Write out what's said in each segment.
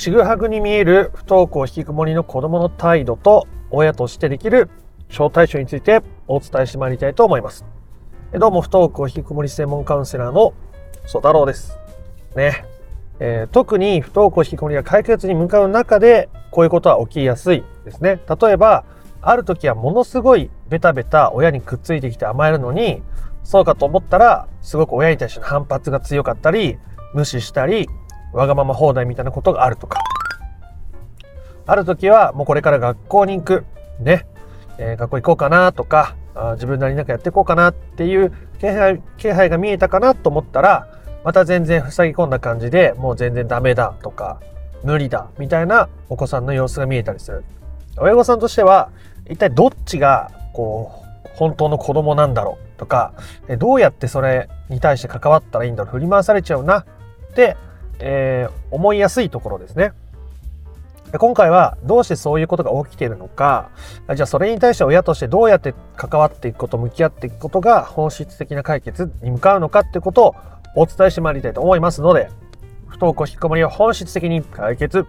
ちぐはぐに見える不登校引きこもりの子供の態度と親としてできる小対処についてお伝えしてまいりたいと思います。どうも不登校引きこもり専門カウンセラーの曽太郎です。ね。えー、特に不登校引きこもりが解決に向かう中でこういうことは起きやすいですね。例えば、ある時はものすごいベタベタ親にくっついてきて甘えるのに、そうかと思ったら、すごく親に対しての反発が強かったり、無視したり、わがまま放題みたいなことがあるとか。ある時はもうこれから学校に行く。ね。えー、学校行こうかなとかあ、自分なりになんかやっていこうかなっていう気配気配が見えたかなと思ったら、また全然塞ぎ込んだ感じでもう全然ダメだとか、無理だみたいなお子さんの様子が見えたりする。親御さんとしては、一体どっちがこう、本当の子供なんだろうとか、どうやってそれに対して関わったらいいんだろう、振り回されちゃうなってえー、思いやすいところですね。今回はどうしてそういうことが起きているのか、じゃあそれに対して親としてどうやって関わっていくこと、向き合っていくことが本質的な解決に向かうのかってことをお伝えしてまいりたいと思いますので、不登校引きこもりを本質的に解決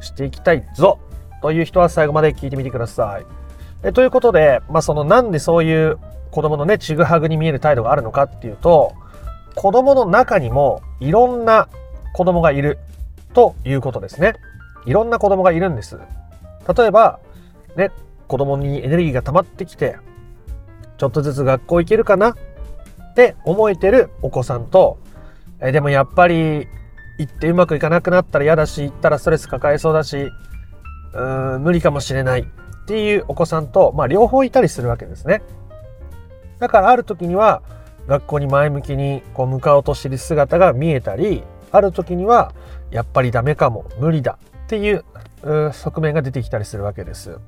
していきたいぞという人は最後まで聞いてみてください。えということで、まあ、そのなんでそういう子供のね、ちぐはぐに見える態度があるのかっていうと、子供の中にもいろんな子供がいるということですね。いろんな子供がいるんです。例えば、ね、子供にエネルギーが溜まってきて、ちょっとずつ学校行けるかな？って思えてるお子さんと、えでもやっぱり行ってうまくいかなくなったら嫌だし、行ったらストレス抱えそうだし、うん、無理かもしれないっていうお子さんと、まあ両方いたりするわけですね。だからある時には学校に前向きにこう向かおうとしてる姿が見えたり、ある時にはやっぱりダメかも無理だっていう側面が出てきたりするわけです。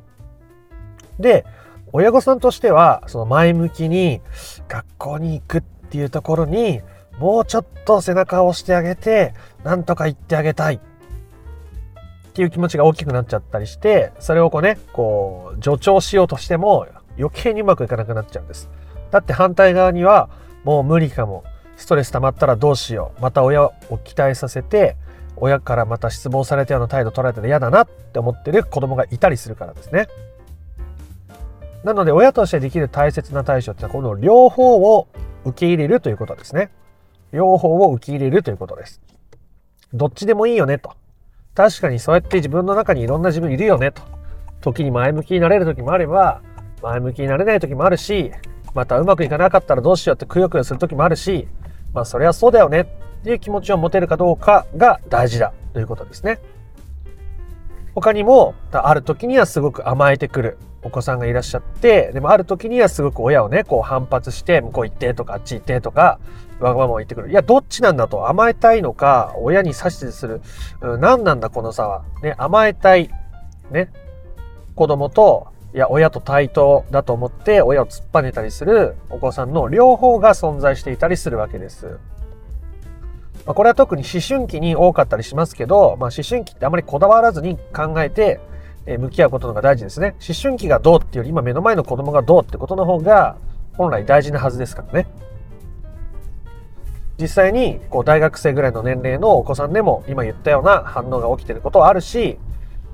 で親御さんとしてはその前向きに学校に行くっていうところにもうちょっと背中を押してあげてなんとか言ってあげたいっていう気持ちが大きくなっちゃったりしてそれをこうねこう助長しようとしても余計にうまくいかなくなっちゃうんです。だって反対側にはもう無理かもストレス溜まったらどうしようまた親を期待させて親からまた失望されたような態度取られたら嫌だなって思ってる子供がいたりするからですね。なので親としてできる大切な対処ってこの両方を受け入れるということですね。両方を受け入れるということです。どっちでもいいよねと。確かにそうやって自分の中にいろんな自分いるよねと。時に前向きになれる時もあれば、前向きになれない時もあるし、またうまくいかなかったらどうしようってくよくよする時もあるし、まあそれはそうだよねっていう気持ちを持てるかどうかが大事だということですね。他にもある時にはすごく甘えてくるお子さんがいらっしゃってでもある時にはすごく親をねこう反発して向こう行ってとかあっち行ってとかわがまま言ってくる。いやどっちなんだと甘えたいのか親に指図する、うん、何なんだこの差は。ね甘えたい。ね子供といや親と対等だと思って親を突っぱねたりするお子さんの両方が存在していたりするわけです。まあ、これは特に思春期に多かったりしますけど、まあ、思春期ってあまりこだわらずに考えて、向き合うことのが大事ですね。思春期がどうっていうより今目の前の子供がどうってことの方が本来大事なはずですからね。実際にこう大学生ぐらいの年齢のお子さんでも今言ったような反応が起きてることはあるし、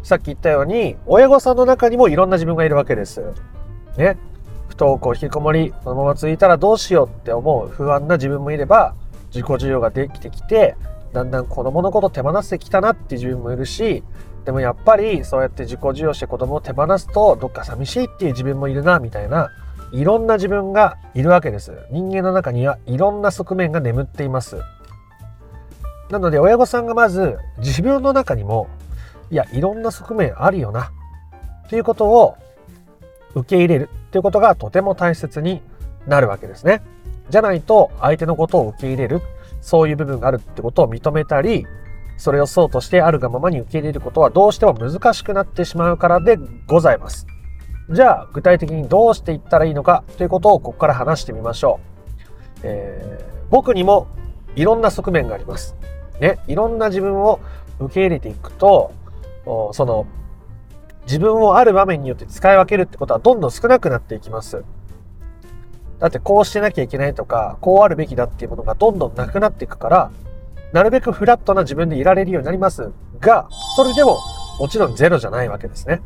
さっき言ったように親御さんの中にもいろんな自分がいるわけです。ね。不登校引きこもり、このまま続いたらどうしようって思う不安な自分もいれば、自己需要ができてきてだんだん子供のこと手放してきたなっていう自分もいるしでもやっぱりそうやって自己需要して子供を手放すとどっか寂しいっていう自分もいるなみたいないろんな自分がいるわけです人間の中にはいろんな側面が眠っていますなので親御さんがまず自分の中にもいやいろんな側面あるよなということを受け入れるということがとても大切になるわけですね。じゃないと相手のことを受け入れる、そういう部分があるってことを認めたり、それをそうとしてあるがままに受け入れることはどうしても難しくなってしまうからでございます。じゃあ具体的にどうしていったらいいのかということをここから話してみましょう。えー、僕にもいろんな側面があります。ね、いろんな自分を受け入れていくと、その自分をある場面によって使い分けるってことはどんどん少なくなっていきます。だってこうしてなきゃいけないとか、こうあるべきだっていうものがどんどんなくなっていくから、なるべくフラットな自分でいられるようになりますが、それでももちろんゼロじゃないわけですね。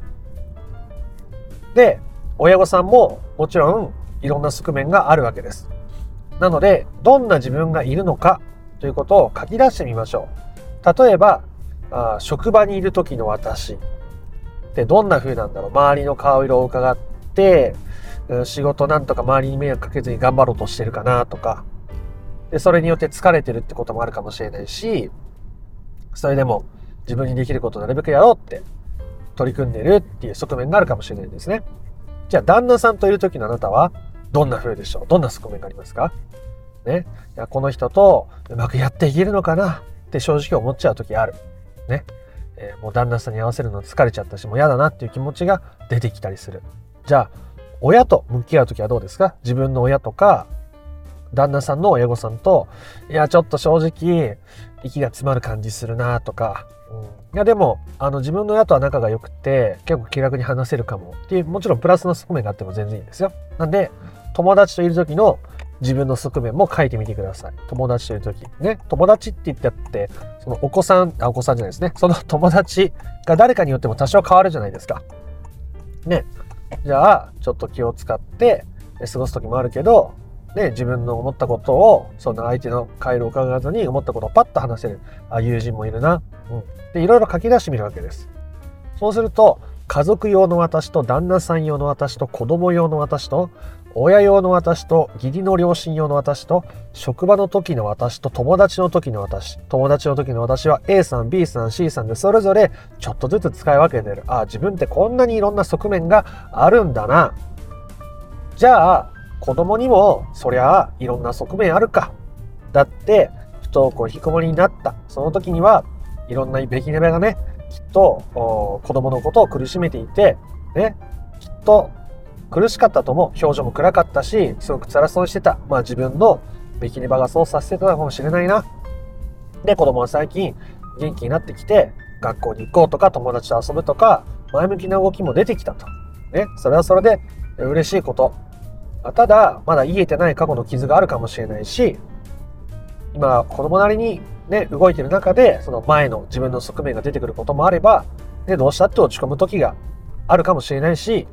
で、親御さんももちろんいろんな側面があるわけです。なので、どんな自分がいるのかということを書き出してみましょう。例えば、あ職場にいる時の私ってどんな風なんだろう周りの顔色を伺って、仕事なんとか周りに迷惑かけずに頑張ろうとしてるかなとか、で、それによって疲れてるってこともあるかもしれないし、それでも自分にできることをなるべくやろうって取り組んでるっていう側面があるかもしれないですね。じゃあ、旦那さんといる時のあなたはどんな風でしょうどんな側面がありますか？ね。いや、この人とうまくやっていけるのかなって正直思っちゃう時ある。ね。えー、もう旦那さんに合わせるの疲れちゃったし、もう嫌だなっていう気持ちが出てきたりする。じゃあ、親と向き合う時はどうですか？自分の親とか、旦那さんの親御さんと、いや、ちょっと正直、息が詰まる感じするなとか、うん、いや、でも、あの、自分の親とは仲が良くて、結構気楽に話せるかもっていう、もちろんプラスの側面があっても全然いいんですよ。なんで、友達といる時の自分の側面も書いてみてください。友達という時。ね。友達って言ってあって、そのお子さん、あ、お子さんじゃないですね。その友達が誰かによっても多少変わるじゃないですか。ね。じゃあ、ちょっと気を使って過ごす時もあるけど、ね、自分の思ったことを、その相手の回路を伺わずに思ったことをパッと話せる、あ、友人もいるな。うん。で、いろいろ書き出してみるわけです。そうすると、家族用の私と旦那さん用の私と子供用の私と親用の私と義理の両親用の私と職場の時の私と友達の時の私友達の時の私は A さん B さん C さんでそれぞれちょっとずつ使い分けてる。あ自分ってこんなにいろんな側面があるんだな。じゃあ子供にもそりゃあいろんな側面あるか。だって不登校引きこもりになった。その時にはいろんなべきねべがねきっと子供のことを苦しめていてねきっと苦しかったとも表情も暗かったしすごく辛そうにしてた。まあ自分のべきに場がそうさせてたかもしれないな。で子供は最近元気になってきて学校に行こうとか友達と遊ぶとか前向きな動きも出てきたと。ねそれはそれで嬉しいこと。ただまだ癒えてない過去の傷があるかもしれないし今子供なりにね動いてる中でその前の自分の側面が出てくることもあれば、ね、どうしたって落ち込む時があるかもしれないし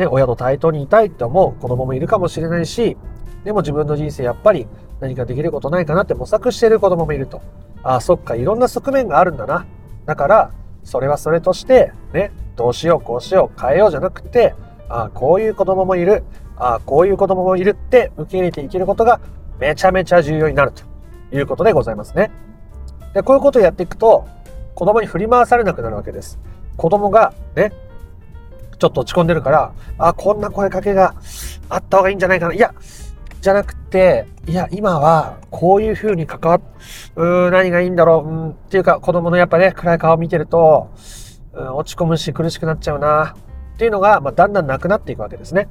ね、親と対等にいたいって思う子供もいるかもしれないし、でも自分の人生やっぱり何かできることないかなって模索している子供もいると。ああ、そっか、いろんな側面があるんだな。だから、それはそれとして、ね、どうしよう、こうしよう、変えようじゃなくて、ああ、こういう子供もいる。ああ、こういう子供もいるって受け入れていけることがめちゃめちゃ重要になるということでございますね。で、こういうことをやっていくと、子供に振り回されなくなるわけです。子供がね、ちょっと落ち込んでるから、あ、こんな声かけがあった方がいいんじゃないかな。いや、じゃなくて、いや、今は、こういう風に関わっ、うー何がいいんだろう、うん、っていうか、子供のやっぱね、暗い顔を見てると、うん、落ち込むし苦しくなっちゃうな、っていうのが、まあ、だんだんなくなっていくわけですね。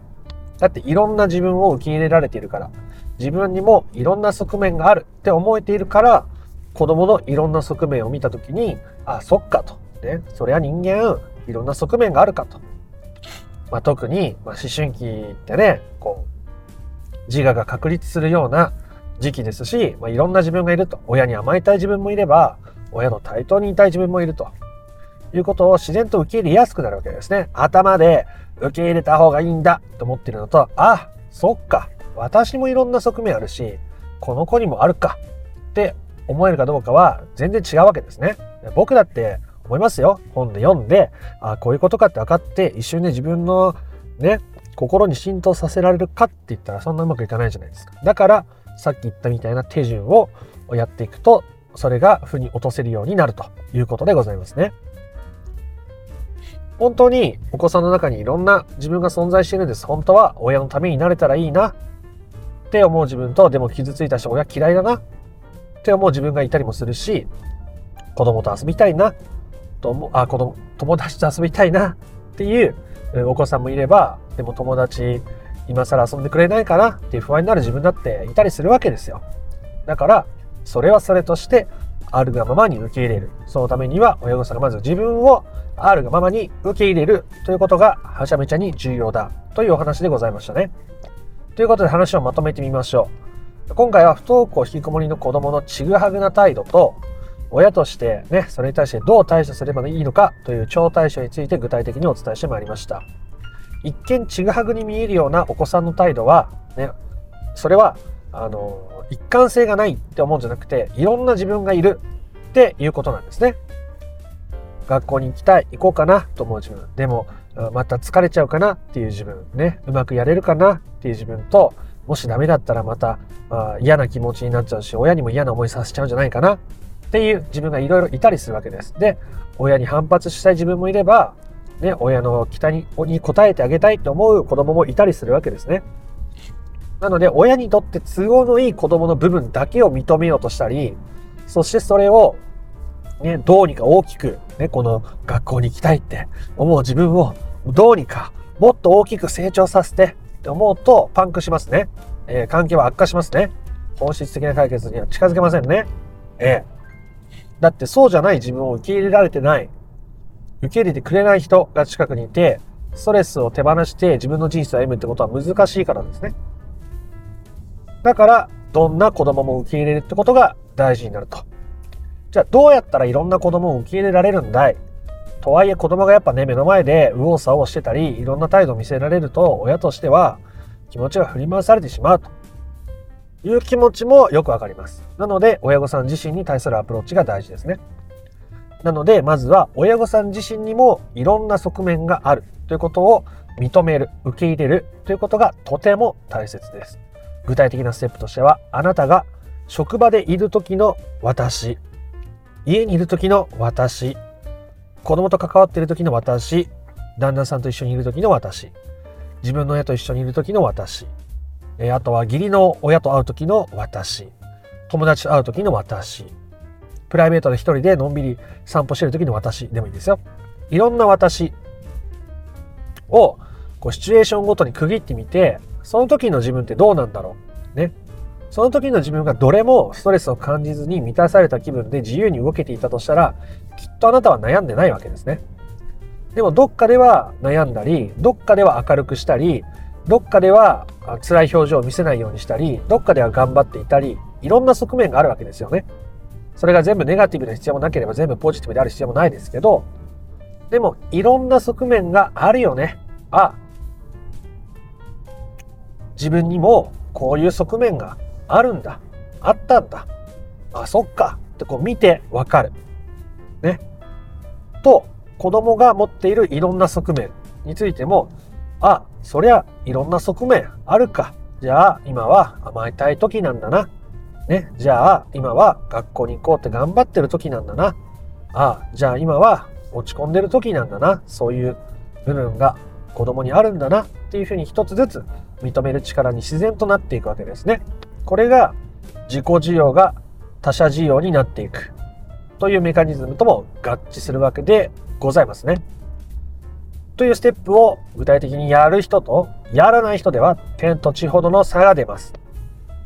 だって、いろんな自分を受け入れられているから、自分にもいろんな側面があるって思えているから、子供のいろんな側面を見たときに、あ、そっかと。ね、そりゃ人間、いろんな側面があるかと。まあ、特に、まあ、思春期ってね、こう、自我が確立するような時期ですし、まあ、いろんな自分がいると。親に甘えたい自分もいれば、親の対等にいたい自分もいると。いうことを自然と受け入れやすくなるわけですね。頭で受け入れた方がいいんだと思ってるのと、あ、そっか。私もいろんな側面あるし、この子にもあるかって思えるかどうかは全然違うわけですね。僕だって思いますよ。本で読んで、あこういうことかって分かって、一瞬で自分のね、心に浸透させられるかって言ったらそんなうまくいかないじゃないですか。だから、さっき言ったみたいな手順をやっていくと、それが負に落とせるようになるということでございますね。本当にお子さんの中にいろんな自分が存在しているんです。本当は親のためになれたらいいなって思う自分と、でも傷ついたし親嫌いだなって思う自分がいたりもするし、子供と遊びたいなともあ子供友達と遊びたいなっていうお子さんもいればでも友達今更遊んでくれないかなっていう不安になる自分だっていたりするわけですよ。だからそれはそれとしてあるがままに受け入れる。そのためには親御さんがまず自分をあるがままに受け入れるということがはちゃめちゃに重要だというお話でございましたね。ということで話をまとめてみましょう。今回は不登校引きこもりの子供のちぐはぐな態度と、親としてね、それに対してどう対処すればいいのかという超対処について具体的にお伝えしてまいりました。一見ちぐはぐに見えるようなお子さんの態度は、ね、それは、あの、一貫性がないって思うんじゃなくて、いろんな自分がいるっていうことなんですね。学校に行きたい、行こうかなと思う自分。でも、また疲れちゃうかなっていう自分。ね、うまくやれるかなっていう自分と、もしダメだったらまた、まあ、嫌な気持ちになっちゃうし、親にも嫌な思いさせちゃうんじゃないかなっていう自分がいろいろいたりするわけです。で、親に反発したい自分もいれば、ね、親の期待に応えてあげたいと思う子供もいたりするわけですね。なので、親にとって都合のいい子供の部分だけを認めようとしたり、そしてそれを、ね、どうにか大きく、ね、この学校に行きたいって思う自分をどうにかもっと大きく成長させてって思うとパンクしますね。えー、関係は悪化しますね。本質的な解決には近づけませんね。ええー、だってそうじゃない自分を受け入れられてない、受け入れてくれない人が近くにいて、ストレスを手放して自分の人生を歩むってことは難しいからですね。だから、どんな子供も受け入れるってことが大事になると。じゃあ、どうやったらいろんな子供を受け入れられるんだい？とはいえ子供がやっぱね、目の前で右往左往してたり、いろんな態度を見せられると、親としては気持ちが振り回されてしまうという気持ちもよくわかります。なので、親御さん自身に対するアプローチが大事ですね。なので、まずは親御さん自身にもいろんな側面があるということを認める、受け入れるということがとても大切です。具体的なステップとしては、あなたが職場でいる時の私、家にいる時の私、子供と関わっている時の私、旦那さんと一緒にいる時の私、自分の親と一緒にいる時の私、えあとは義理の親と会う時の私、友達と会う時の私、プライベートで一人でのんびり散歩してる時の私でもいいですよ。いろんな私をこうシチュエーションごとに区切ってみて、その時の自分ってどうなんだろう。ね。その時の自分がどれもストレスを感じずに満たされた気分で自由に動けていたとしたら、きっとあなたは悩んでないわけですね。でもどっかでは悩んだり、どっかでは明るくしたり、どっかでは辛い表情を見せないようにしたり、どっかでは頑張っていたり、いろんな側面があるわけですよね。それが全部ネガティブな必要もなければ全部ポジティブである必要もないですけど、でもいろんな側面があるよね。あ、自分にもこういう側面があるんだ。あったんだ。あ、そっか。ってこう見てわかる。ね。と、子供が持っているいろんな側面についても、あ、そりゃいろんな側面あるか。じゃあ今は甘えたい時なんだな。ね。じゃあ今は学校に行こうって頑張ってる時なんだな。あ、じゃあ今は落ち込んでる時なんだな。そういう部分が子供にあるんだなっていうふうに一つずつ認める力に自然となっていくわけですね。これが自己需要が他者需要になっていくというメカニズムとも合致するわけでございますね。というステップを具体的にやる人とやらない人では天と地ほどの差が出ます。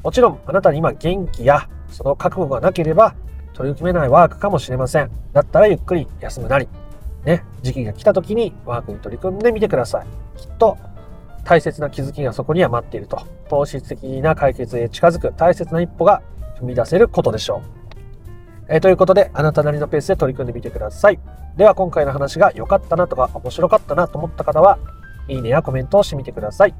もちろんあなたに今元気やその覚悟がなければ取り組めないワークかもしれません。だったらゆっくり休むなり、ね、時期が来た時にワークに取り組んでみてください。きっと大切な気づきがそこには待っていると。本質的な解決へ近づく大切な一歩が踏み出せることでしょう。えー、ということで、あなたなりのペースで取り組んでみてください。では、今回の話が良かったなとか、面白かったなと思った方は、いいねやコメントをしてみてください。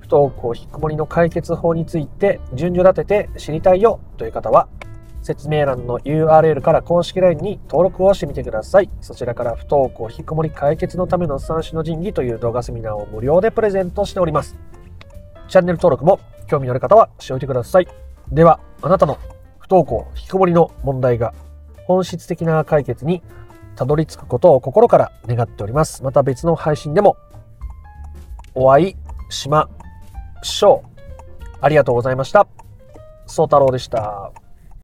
不登校引きこもりの解決法について順序立てて知りたいよという方は、説明欄の URL から公式 LINE に登録をしてみてください。そちらから不登校引きこもり解決のための三種の神器という動画セミナーを無料でプレゼントしております。チャンネル登録も興味のある方はしておいてください。では、あなたの登校引きこもりの問題が本質的な解決にたどり着くことを心から願っております。また別の配信でもお会いしましょう。ありがとうございました。宗太郎でした。